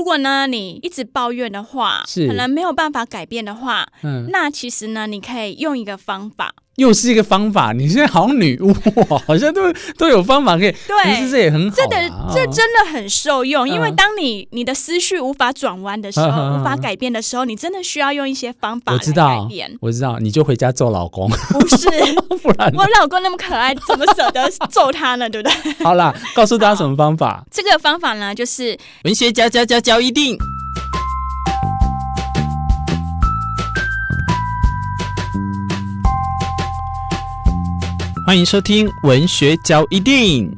如果呢你一直抱怨的话，是可能没有办法改变的话，嗯，那其实呢，你可以用一个方法。又是一个方法，你现在好像女巫，好像都都有方法可以。对，其实这也很好、啊。这的这真的很受用，嗯、因为当你你的思绪无法转弯的时候，嗯、无法改变的时候，你真的需要用一些方法来改变。我知道，我知道，你就回家揍老公。不是，不然我老公那么可爱，怎么舍得揍他呢？对不对？好啦，告诉大家什么方法？这个方法呢，就是文学家家家教一定。欢迎收听文学交一定。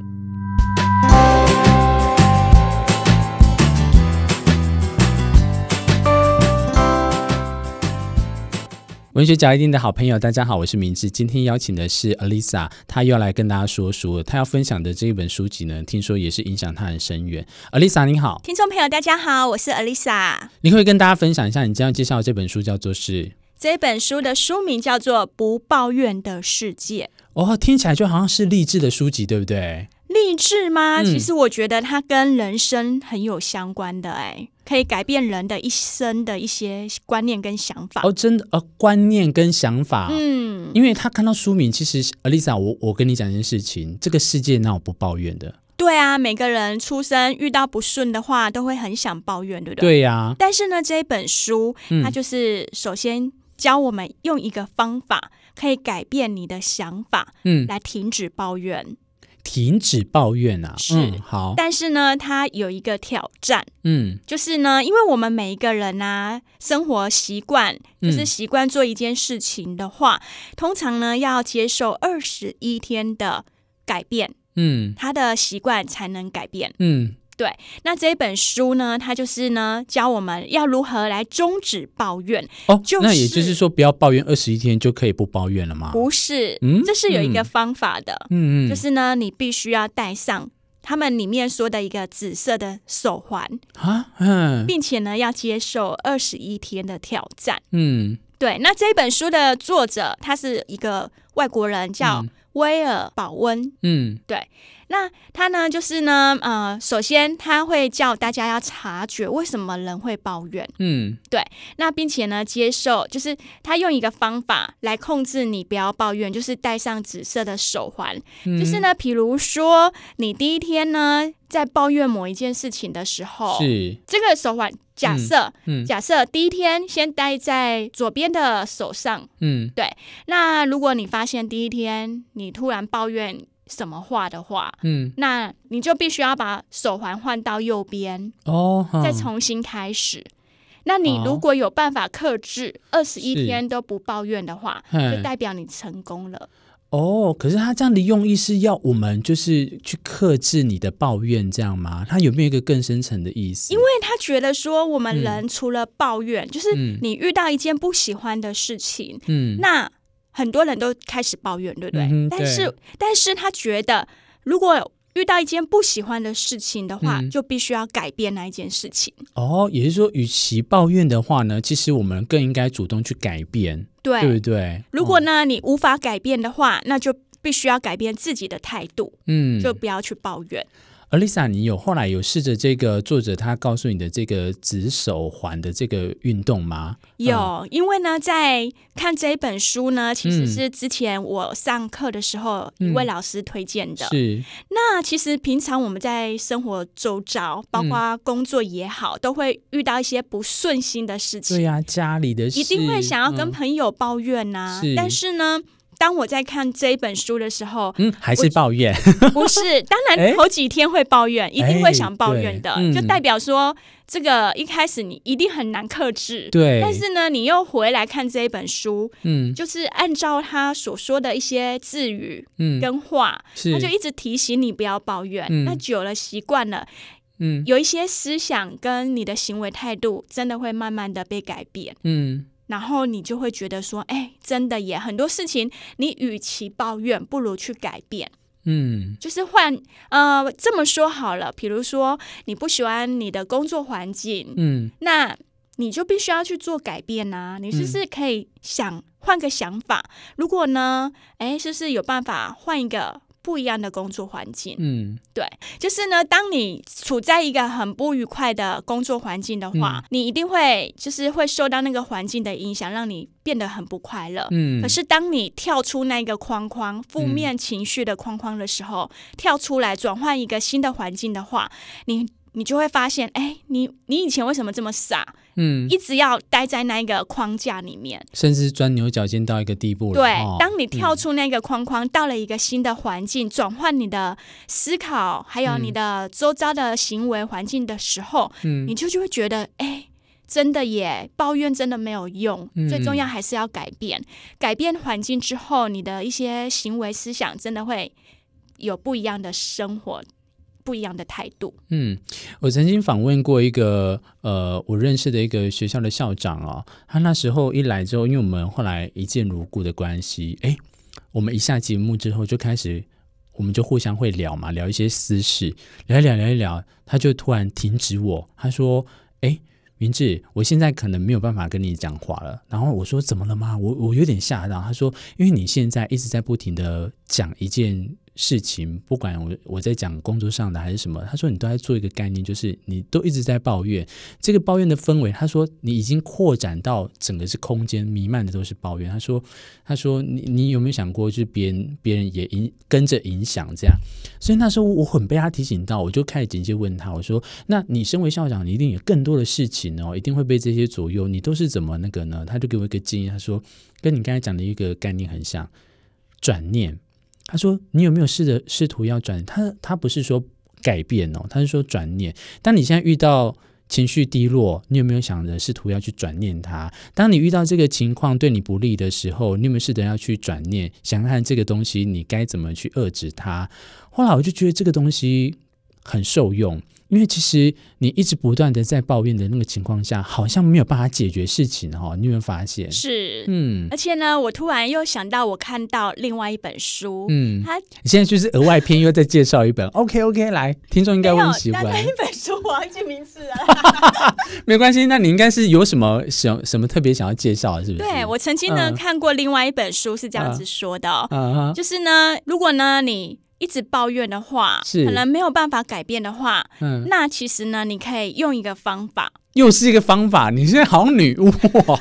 文学交一定的好朋友，大家好，我是明志。今天邀请的是 Alisa，她又要来跟大家说书。她要分享的这一本书籍呢，听说也是影响她很深远。Alisa，你好，听众朋友，大家好，我是 Alisa。你可以跟大家分享一下，你将要介绍的这本书叫做是？这本书的书名叫做《不抱怨的世界》。哦，听起来就好像是励志的书籍，对不对？励志吗？嗯、其实我觉得它跟人生很有相关的，哎，可以改变人的一生的一些观念跟想法。哦，真的，呃，观念跟想法，嗯，因为他看到书名，其实 Alisa，我我跟你讲一件事情，这个世界哪有不抱怨的？对啊，每个人出生遇到不顺的话，都会很想抱怨，对不对？对呀、啊。但是呢，这一本书，它就是首先教我们用一个方法。可以改变你的想法，嗯，来停止抱怨。停止抱怨啊，是、嗯、好。但是呢，它有一个挑战，嗯，就是呢，因为我们每一个人啊，生活习惯就是习惯做一件事情的话，嗯、通常呢要接受二十一天的改变，嗯，他的习惯才能改变，嗯。对，那这本书呢，它就是呢，教我们要如何来终止抱怨。哦，就是、那也就是说，不要抱怨二十一天就可以不抱怨了吗？不是，嗯，这是有一个方法的，嗯嗯，就是呢，你必须要戴上他们里面说的一个紫色的手环啊，嗯，并且呢，要接受二十一天的挑战。嗯，对，那这本书的作者他是一个外国人，叫威尔·保温。嗯，对。那他呢，就是呢，呃，首先他会叫大家要察觉为什么人会抱怨，嗯，对。那并且呢，接受，就是他用一个方法来控制你不要抱怨，就是戴上紫色的手环，嗯、就是呢，比如说你第一天呢在抱怨某一件事情的时候，是。这个手环，假设，嗯。嗯、假设第一天先戴在左边的手上，嗯，对。那如果你发现第一天你突然抱怨。什么话的话，嗯，那你就必须要把手环换到右边哦，再重新开始。那你如果有办法克制二十一天都不抱怨的话，就代表你成功了。哦，可是他这样的用意是要我们就是去克制你的抱怨，这样吗？他有没有一个更深层的意思？因为他觉得说，我们人除了抱怨，嗯、就是你遇到一件不喜欢的事情，嗯，那。很多人都开始抱怨，对不对？但是，但是他觉得，如果遇到一件不喜欢的事情的话，嗯、就必须要改变那一件事情。哦，也就是说，与其抱怨的话呢，其实我们更应该主动去改变，对，对不对？如果呢，你无法改变的话，那就必须要改变自己的态度，嗯，就不要去抱怨。Alisa，你有后来有试着这个作者他告诉你的这个紫手环的这个运动吗？有，嗯、因为呢，在看这一本书呢，其实是之前我上课的时候、嗯、一位老师推荐的。是。那其实平常我们在生活周遭，包括工作也好，嗯、都会遇到一些不顺心的事情。对呀、啊，家里的事一定会想要跟朋友抱怨呐、但是呢。当我在看这一本书的时候，嗯，还是抱怨？不是，当然头几天会抱怨，欸、一定会想抱怨的，就代表说这个一开始你一定很难克制。对，但是呢，你又回来看这一本书，嗯，就是按照他所说的一些字语，嗯，跟话，是他就一直提醒你不要抱怨。嗯、那久了习惯了，嗯，有一些思想跟你的行为态度，真的会慢慢的被改变，嗯。然后你就会觉得说，哎，真的耶，很多事情你与其抱怨，不如去改变。嗯，就是换呃这么说好了，比如说你不喜欢你的工作环境，嗯，那你就必须要去做改变呐、啊。你是不是可以想换个想法？如果呢，哎，是不是有办法换一个不一样的工作环境。嗯，对，就是呢，当你处在一个很不愉快的工作环境的话，嗯、你一定会就是会受到那个环境的影响，让你变得很不快乐。嗯，可是当你跳出那个框框，负面情绪的框框的时候，嗯、跳出来转换一个新的环境的话，你。你就会发现，哎，你你以前为什么这么傻？嗯，一直要待在那个框架里面，甚至钻牛角尖到一个地步了。对，哦、当你跳出那个框框，嗯、到了一个新的环境，转换你的思考，还有你的周遭的行为环境的时候，嗯，你就就会觉得，哎，真的耶，抱怨真的没有用，嗯、最重要还是要改变。改变环境之后，你的一些行为思想真的会有不一样的生活。不一样的态度。嗯，我曾经访问过一个呃，我认识的一个学校的校长哦，他那时候一来之后，因为我们后来一见如故的关系，哎，我们一下节目之后就开始，我们就互相会聊嘛，聊一些私事，聊一聊，聊一聊，他就突然停止我，他说：“哎，明志，我现在可能没有办法跟你讲话了。”然后我说：“怎么了吗？”我我有点吓到。他说：“因为你现在一直在不停的讲一件。”事情不管我我在讲工作上的还是什么，他说你都在做一个概念，就是你都一直在抱怨这个抱怨的氛围。他说你已经扩展到整个是空间弥漫的都是抱怨。他说他说你你有没有想过，就是别人别人也影跟着影响这样？所以那时候我很被他提醒到，我就开始直接问他，我说那你身为校长，你一定有更多的事情哦，一定会被这些左右，你都是怎么那个呢？他就给我一个建议，他说跟你刚才讲的一个概念很像，转念。他说：“你有没有试着试图要转？他他不是说改变哦，他是说转念。当你现在遇到情绪低落，你有没有想着试图要去转念它？当你遇到这个情况对你不利的时候，你有没有试着要去转念，想看这个东西你该怎么去遏制它？后来我就觉得这个东西很受用。”因为其实你一直不断的在抱怨的那个情况下，好像没有办法解决事情哈。你有没有发现？是，嗯，而且呢，我突然又想到，我看到另外一本书，嗯，他你现在就是额外篇又再介绍一本，OK OK，来，听众应该会很喜欢。哪一本书？我忘记名字了。没关系，那你应该是有什么想什么特别想要介绍的，是不是？对，我曾经呢、嗯、看过另外一本书是这样子说的，哦，嗯、就是呢，如果呢你。一直抱怨的话，是可能没有办法改变的话，嗯，那其实呢，你可以用一个方法，又是一个方法。你现在好像女巫，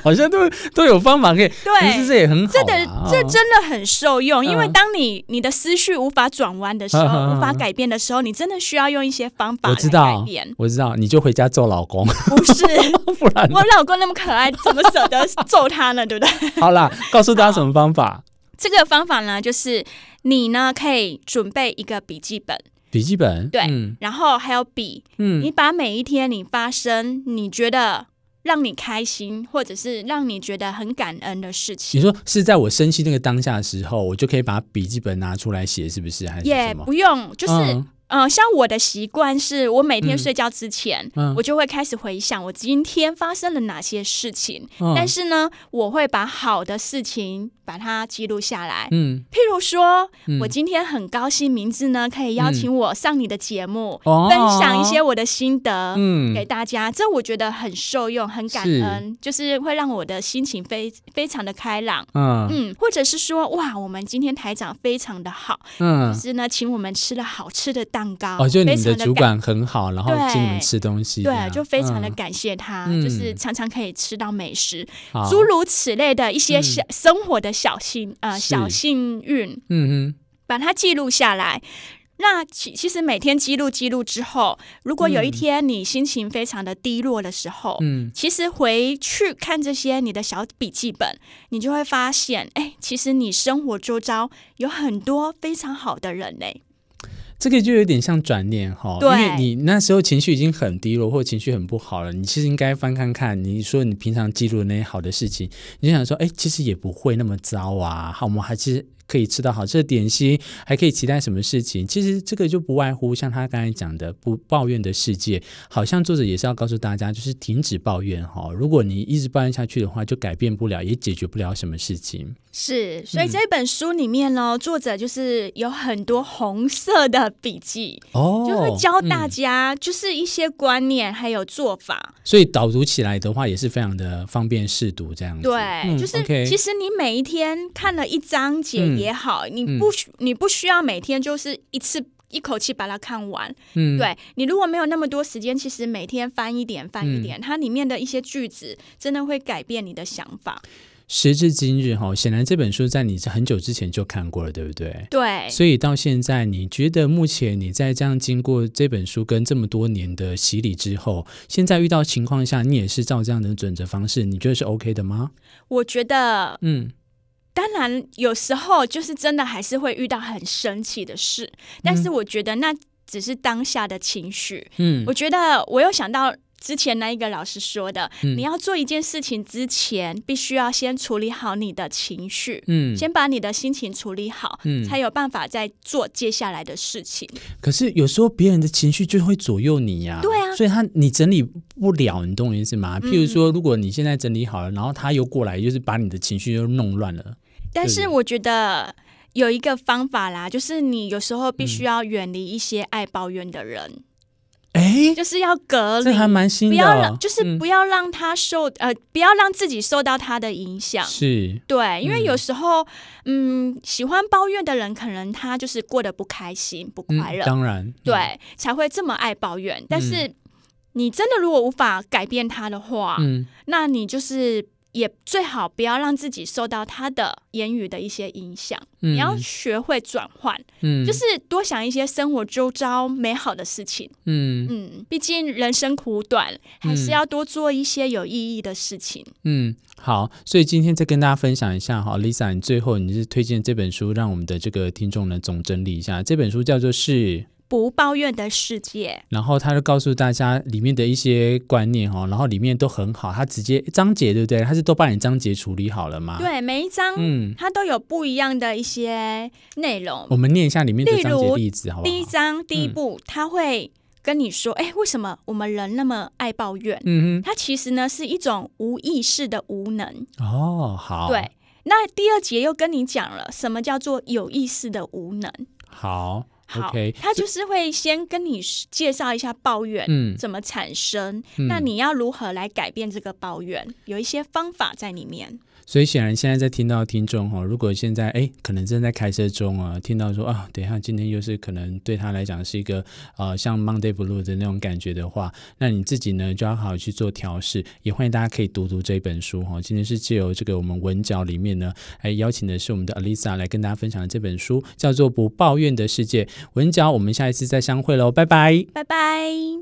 好像都都有方法可以，对，其实这也很好，这的这真的很受用。因为当你你的思绪无法转弯的时候，无法改变的时候，你真的需要用一些方法来改变。我知道，你就回家揍老公，不是？不然我老公那么可爱，怎么舍得揍他呢？对不对？好啦，告诉大家什么方法？这个方法呢，就是你呢可以准备一个笔记本，笔记本？对，嗯、然后还有笔，嗯，你把每一天你发生你觉得让你开心，或者是让你觉得很感恩的事情，你说是在我生气那个当下的时候，我就可以把笔记本拿出来写，是不是？还是也不用，就是。嗯。像我的习惯是，我每天睡觉之前，我就会开始回想我今天发生了哪些事情。嗯、但是呢，我会把好的事情把它记录下来。嗯，譬如说，嗯、我今天很高兴，明志呢可以邀请我上你的节目，嗯、分享一些我的心得，嗯，给大家。这我觉得很受用，很感恩，是就是会让我的心情非非常的开朗。嗯。嗯，或者是说，哇，我们今天台长非常的好，嗯，就是呢，请我们吃了好吃的蛋糕哦，就你的主管很好，然后请你们吃东西，对，就非常的感谢他，嗯、就是常常可以吃到美食，嗯、诸如此类的一些小、嗯、生活的小幸呃小幸运，嗯哼，把它记录下来。那其其实每天记录记录之后，如果有一天你心情非常的低落的时候，嗯，其实回去看这些你的小笔记本，你就会发现，哎，其实你生活周遭有很多非常好的人嘞。这个就有点像转念哈，因为你那时候情绪已经很低落，或者情绪很不好了，你其实应该翻看看，你说你平常记录的那些好的事情，你就想说，哎，其实也不会那么糟啊，好，我们还其实。可以吃到好吃的点心，还可以期待什么事情？其实这个就不外乎像他刚才讲的，不抱怨的世界。好像作者也是要告诉大家，就是停止抱怨哈。如果你一直抱怨下去的话，就改变不了，也解决不了什么事情。是，所以这本书里面呢，嗯、作者就是有很多红色的笔记哦，就会教大家就是一些观念还有做法。所以导读起来的话，也是非常的方便试读，这样子。对，嗯、就是其实你每一天看了一章节。也好，嗯、你不需你不需要每天就是一次一口气把它看完。嗯，对，你如果没有那么多时间，其实每天翻一点翻一点，嗯、它里面的一些句子真的会改变你的想法。时至今日，哈，显然这本书在你很久之前就看过了，对不对？对。所以到现在，你觉得目前你在这样经过这本书跟这么多年的洗礼之后，现在遇到情况下，你也是照这样的准则方式，你觉得是 OK 的吗？我觉得，嗯，当然有时候就是真的还是会遇到很生气的事，但是我觉得那只是当下的情绪。嗯，我觉得我又想到。之前那一个老师说的，嗯、你要做一件事情之前，必须要先处理好你的情绪，嗯，先把你的心情处理好，嗯，才有办法再做接下来的事情。可是有时候别人的情绪就会左右你呀、啊，对啊，所以他你整理不了，你懂我意思吗？譬如说，如果你现在整理好了，然后他又过来，就是把你的情绪又弄乱了。但是我觉得有一个方法啦，就是你有时候必须要远离一些爱抱怨的人。嗯哎，就是要隔离，这还蛮新的。不要让，就是不要让他受、嗯、呃，不要让自己受到他的影响。是，对，因为有时候，嗯，嗯，喜欢抱怨的人，可能他就是过得不开心、不快乐。嗯、当然，对，嗯、才会这么爱抱怨。但是，你真的如果无法改变他的话，嗯，那你就是。也最好不要让自己受到他的言语的一些影响。嗯、你要学会转换，嗯，就是多想一些生活周遭美好的事情。嗯嗯，毕竟人生苦短，还是要多做一些有意义的事情。嗯，好，所以今天再跟大家分享一下哈，Lisa，你最后你是推荐这本书，让我们的这个听众呢总整理一下，这本书叫做是。不抱怨的世界，然后他就告诉大家里面的一些观念哦，然后里面都很好，他直接章节对不对？他是都帮你章节处理好了吗？对，每一章嗯，它都有不一样的一些内容。我们念一下里面的章节例子，好不好？第一章第一步，嗯、他会跟你说，哎，为什么我们人那么爱抱怨？嗯哼，它其实呢是一种无意识的无能。哦，好。对，那第二节又跟你讲了什么叫做有意识的无能。好。好他就是会先跟你介绍一下抱怨怎么产生，嗯、那你要如何来改变这个抱怨？嗯、有一些方法在里面。所以显然现在在听到听众哈，如果现在哎可能正在开车中啊，听到说啊，等一下今天又是可能对他来讲是一个呃像 Monday Blue 的那种感觉的话，那你自己呢就要好好去做调试。也欢迎大家可以读读这本书哈。今天是借由这个我们文角里面呢，还邀请的是我们的 Alisa 来跟大家分享的这本书，叫做《不抱怨的世界》。文角，我们下一次再相会喽，拜拜，拜拜。